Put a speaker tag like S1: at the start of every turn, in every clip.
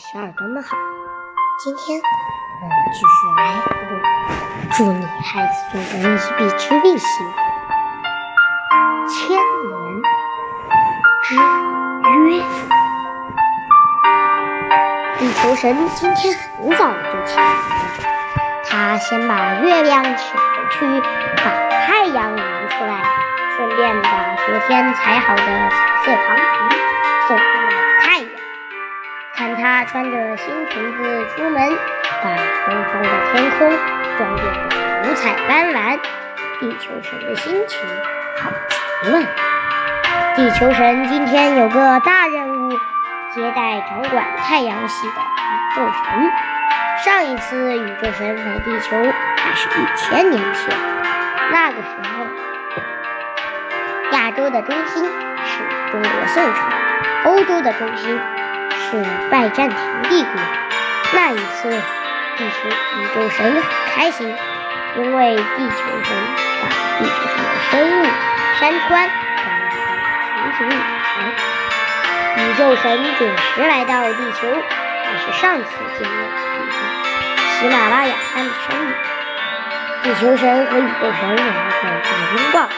S1: 小耳朵们好，今天我们继续来读《祝你孩子作文一臂之力》系列，《千年之约》。地球神今天很早就起来了，他先把月亮请回去，把太阳迎出来，顺便把昨天裁好的彩色长裙送给。他穿着新裙子出门，把东方的天空装点得五彩斑斓，地球神的心情好极了。地球神今天有个大任务，接待掌管太阳系的宇宙神。上一次宇宙神来地球还是一千年前，那个时候，亚洲的中心是中国宋朝，欧洲的中心。是拜占庭帝国。那一次，地球宇宙神很开心，因为地球神把地球上的生物、山川都能重新里来。宇宙神准时来到地球，还是上次见面的地方——喜马拉雅山的山顶。地球神和宇宙神来个大拥抱。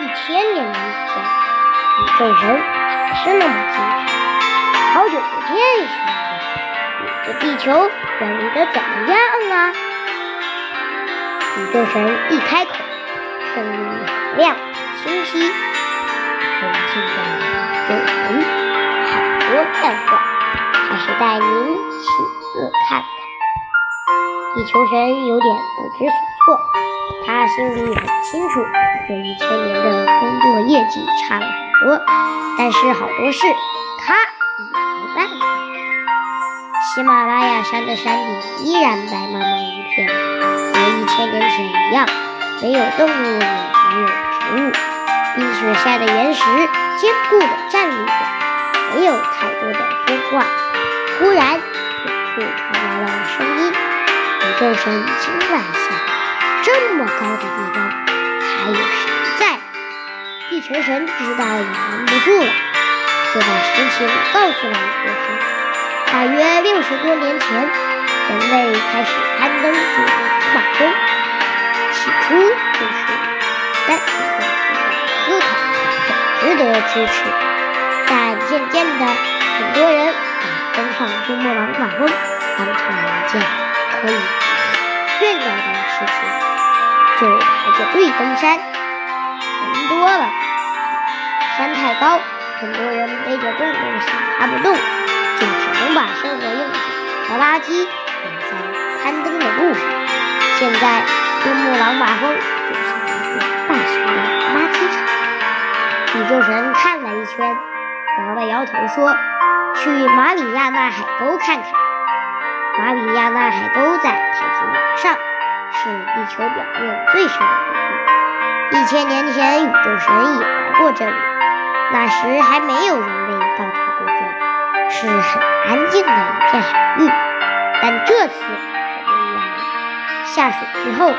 S1: 一千年以前，宇宙神还是那么精神。好久不见，兄弟！你的地球管理的怎么样啊？宇宙神一开口，声音很亮清晰。尊敬的宇宙神，好多干话，还是带您亲自看看。地球神有点不知所措，他心里很清楚，这一千年的工作业绩差了很多，但是好多事喜马拉雅山的山顶依然白茫茫一片，和一千年前一样，没有动物，也没有植物。冰雪下的岩石坚固地站立着，没有太多的变化。忽然，远处传来了声音：“宇宙神已经来下，这么高的地方，还有谁在？”地球神知道也瞒不住了。就把事情告诉了宇宙神。大约六十多年前，人类开始攀登珠穆朗玛峰。起初就是单纯的思考，很值得支持。但渐渐的，很多人把登上珠穆朗玛峰当成了一件可以炫耀的事情，就排着队登山。人多了，山太高。很多人背着重东西爬不动，就只能把生活用品和垃圾扔在攀登的路上。现在珠穆朗玛峰就像一个大型的垃圾场。宇宙神看了一圈，摇了摇头说：“去马里亚纳海沟看看。马里亚纳海沟在太平洋上，是地球表面最深的地方。一千年前，宇宙神也来过这里。”那时还没有人类，是很安静的一片海域。但这次可不一样了，下水之后，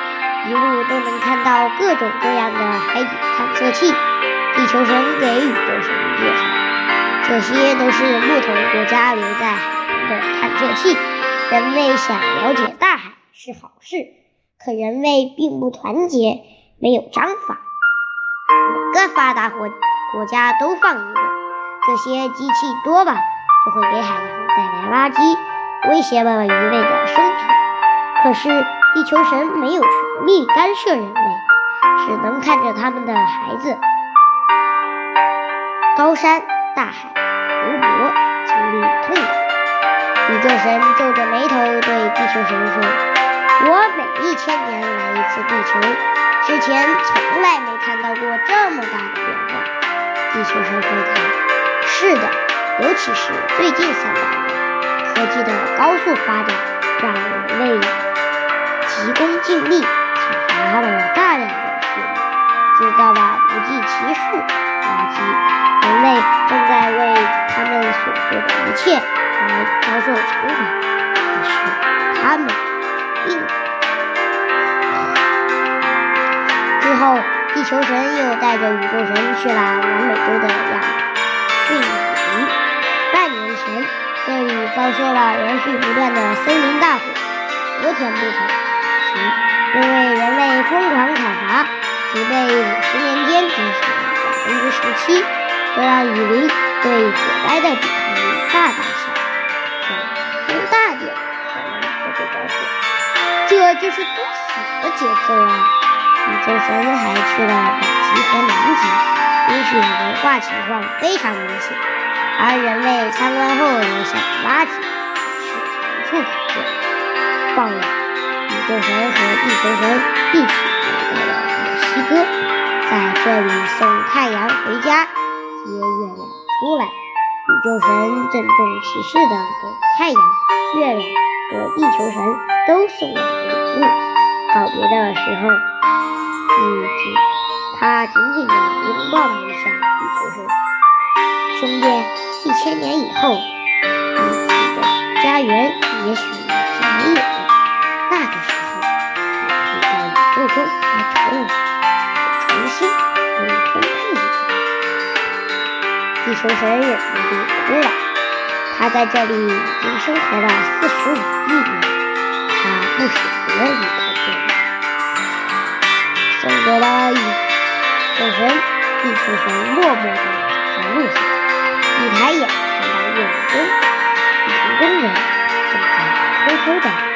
S1: 一路都能看到各种各样的海底探测器。地球神给宇宙神介绍，这些都是不同国家留在海洋的探测器。人类想了解大海是好事，可人类并不团结，没有章法。每个发达国。国家都放一个，这些机器多吧，就会给海洋带来垃圾，威胁了鱼类的生存。可是地球神没有权利干涉人类，只能看着他们的孩子，高山、大海、湖泊经历痛苦。宇宙神皱着眉头对地球神说：“我每一千年来一次地球，之前从来没看到过这么大的变化。”地球神回答：“是的，尤其是最近三年，科技的高速发展让人类急功近利，采伐了大量的树木，制造了不计其数垃圾。人类正在为他们所做的一切而遭受惩罚，可是他们并之后。”地球神又带着宇宙神去了南美洲的这里遭受了连续不断的森林大火，和田不成形，因为人类疯狂砍伐，植被五十年间减少了百分之十七，这让雨林对火灾的抵抗力大大下降。风大点，可能就会着火。这就是作死的节奏啊！宇宙神还去了北极和南极，冰雪融化情况非常明显。而人类参观后留下的垃圾是随处可见。傍晚，宇宙神和地球神一起来到了墨西哥，在这里送太阳回家，接月亮出来。宇宙神郑重其事地给太阳、月亮和地球神都送了礼物。告别的时候，嗯，他紧紧地拥抱了一下地球神，兄弟。一千年以后，你的家园也许已经没有了。那个时候，你可以到宇宙中来找我，重新给你分配一个。地球神忍不住哭了。他在这里已经生活了四十五亿年，他不舍得离开这里。送走了宇宙神，地球神默默地走在路上。一抬眼，看到月亮中，一群工人正在偷偷的。